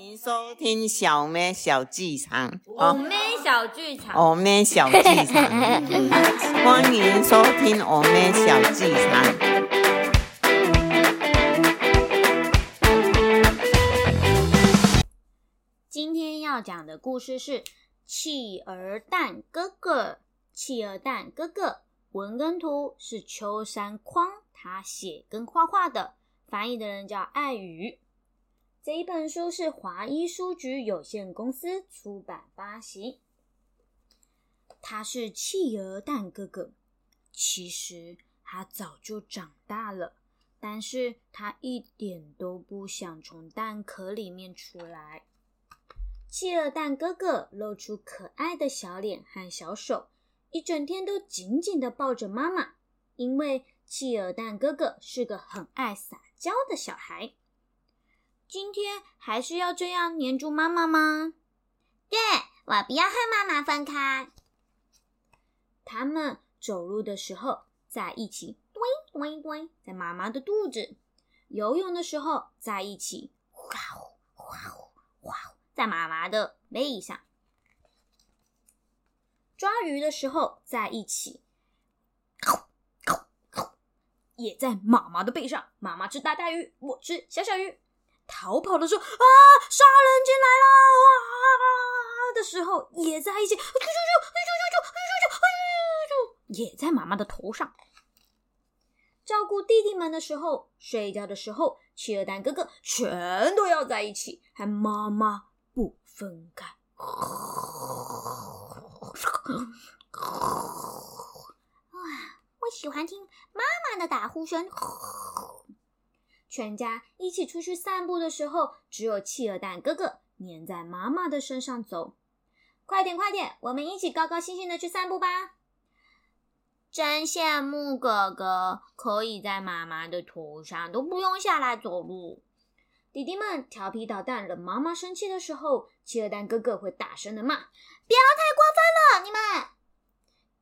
迎收听小妹小剧场。我妹小剧场，我妹小剧场，欢迎收听我妹小剧场。今天要讲的故事是《企鹅蛋哥哥》。企鹅蛋哥哥，文跟图是秋山匡他写跟画画的，翻译的人叫爱宇。这一本书是华一书局有限公司出版发行。他是企鹅蛋哥哥，其实他早就长大了，但是他一点都不想从蛋壳里面出来。企鹅蛋哥哥露出可爱的小脸和小手，一整天都紧紧的抱着妈妈，因为企鹅蛋哥哥是个很爱撒娇的小孩。今天还是要这样黏住妈妈吗？对，我不要和妈妈分开。他们走路的时候在一起，咚咚咚，在妈妈的肚子；游泳的时候在一起，呼呼呼呼呼，在妈妈的背上；抓鱼的时候在一起，也在妈妈的背上。妈妈吃大大鱼，我吃小小鱼。逃跑的时候啊，杀人进来了！哇的时候也在一起，也在妈妈的头上。照顾弟弟们的时候，睡觉的时候，企鹅蛋哥哥全都要在一起，和妈妈不分开。哇，我喜欢听妈妈的打呼声。全家一起出去散步的时候，只有企鹅蛋哥哥黏在妈妈的身上走。快点，快点，我们一起高高兴兴的去散步吧！真羡慕哥哥可以在妈妈的头上，都不用下来走路。弟弟们调皮捣蛋，惹妈妈生气的时候，企鹅蛋哥哥会大声的骂：“不要太过分了，你们！”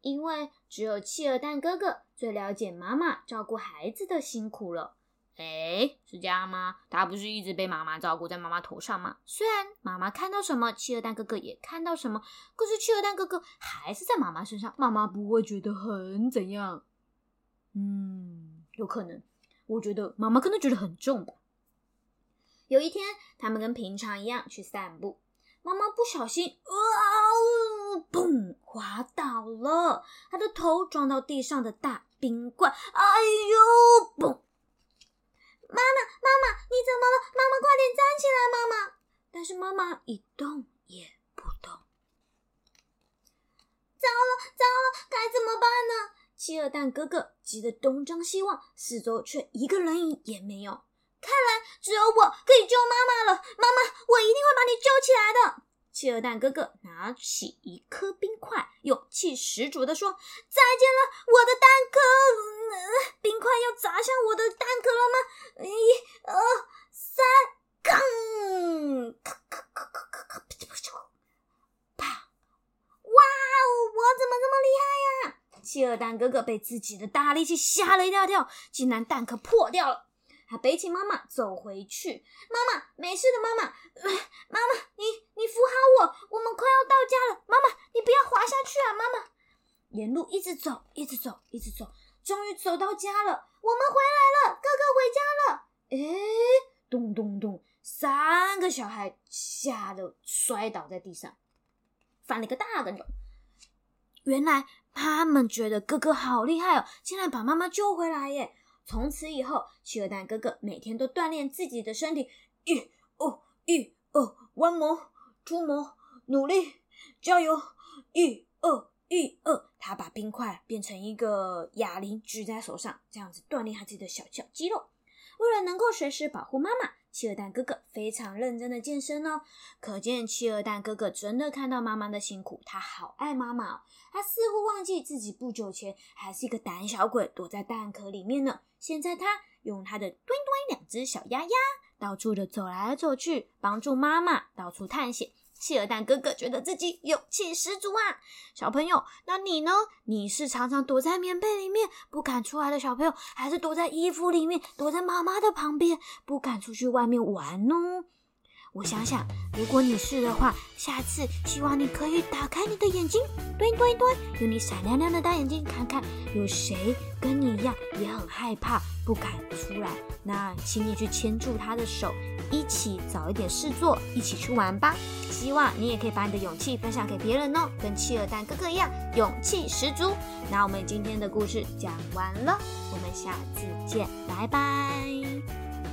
因为只有企鹅蛋哥哥最了解妈妈照顾孩子的辛苦了。哎，是这样吗？他不是一直被妈妈照顾在妈妈头上吗？虽然妈妈看到什么，企鹅蛋哥哥也看到什么，可是企鹅蛋哥哥还是在妈妈身上，妈妈不会觉得很怎样。嗯，有可能，我觉得妈妈可能觉得很重吧。有一天，他们跟平常一样去散步，妈妈不小心，啊，砰，滑倒了，她的头撞到地上的大冰块，哎呦，砰！妈妈，妈妈，你怎么了？妈妈，快点站起来，妈妈！但是妈妈一动也不动。糟了，糟了，该怎么办呢？企鹅蛋哥哥急得东张西望，四周却一个人影也没有。看来只有我可以救妈妈了。妈妈，我一定会把你救起来的。企鹅蛋哥哥拿起一颗冰块，勇气十足的说：“再见了，我的蛋壳！”冰块要砸向我的蛋壳了吗？一、二、砰！咔咔咔咔咔咔！啪！哇哦，我怎么这么厉第二？蛋哥哥被自己的大力气吓了一大跳，竟然蛋壳破掉了。他背起妈妈走回去。妈妈，没事的，妈妈。妈妈，你你扶好我，我们快要到家了。妈妈，你不要滑下去啊，妈妈。沿路一直走，一直走，一直走，终于走到家了。我们回来了，哥哥回家了。诶，咚咚咚，三个小孩吓得摔倒在地上，翻了个大跟头。原来他们觉得哥哥好厉害哦，竟然把妈妈救回来耶！从此以后，企鹅蛋哥哥每天都锻炼自己的身体，一、二、一、二，one more，two more，努力，加油，一、二、一、二。他把冰块变成一个哑铃，举在手上，这样子锻炼他自己的小小肌肉。为了能够随时保护妈妈，企鹅蛋哥哥非常认真的健身哦。可见企鹅蛋哥哥真的看到妈妈的辛苦，他好爱妈妈哦。他似乎忘记自己不久前还是一个胆小鬼，躲在蛋壳里面呢。现在他用他的墩墩两只小鸭鸭，到处的走来走去，帮助妈妈到处探险。企鹅蛋哥哥觉得自己勇气十足啊！小朋友，那你呢？你是常常躲在棉被里面不敢出来的小朋友，还是躲在衣服里面，躲在妈妈的旁边不敢出去外面玩呢？我想想，如果你是的话，下次希望你可以打开你的眼睛，对对对，用你闪亮亮的大眼睛看看，有谁跟你一样也很害怕，不敢出来。那请你去牵住他的手，一起找一点事做，一起去玩吧。希望你也可以把你的勇气分享给别人哦，跟企鹅蛋哥哥一样，勇气十足。那我们今天的故事讲完了，我们下次见，拜拜。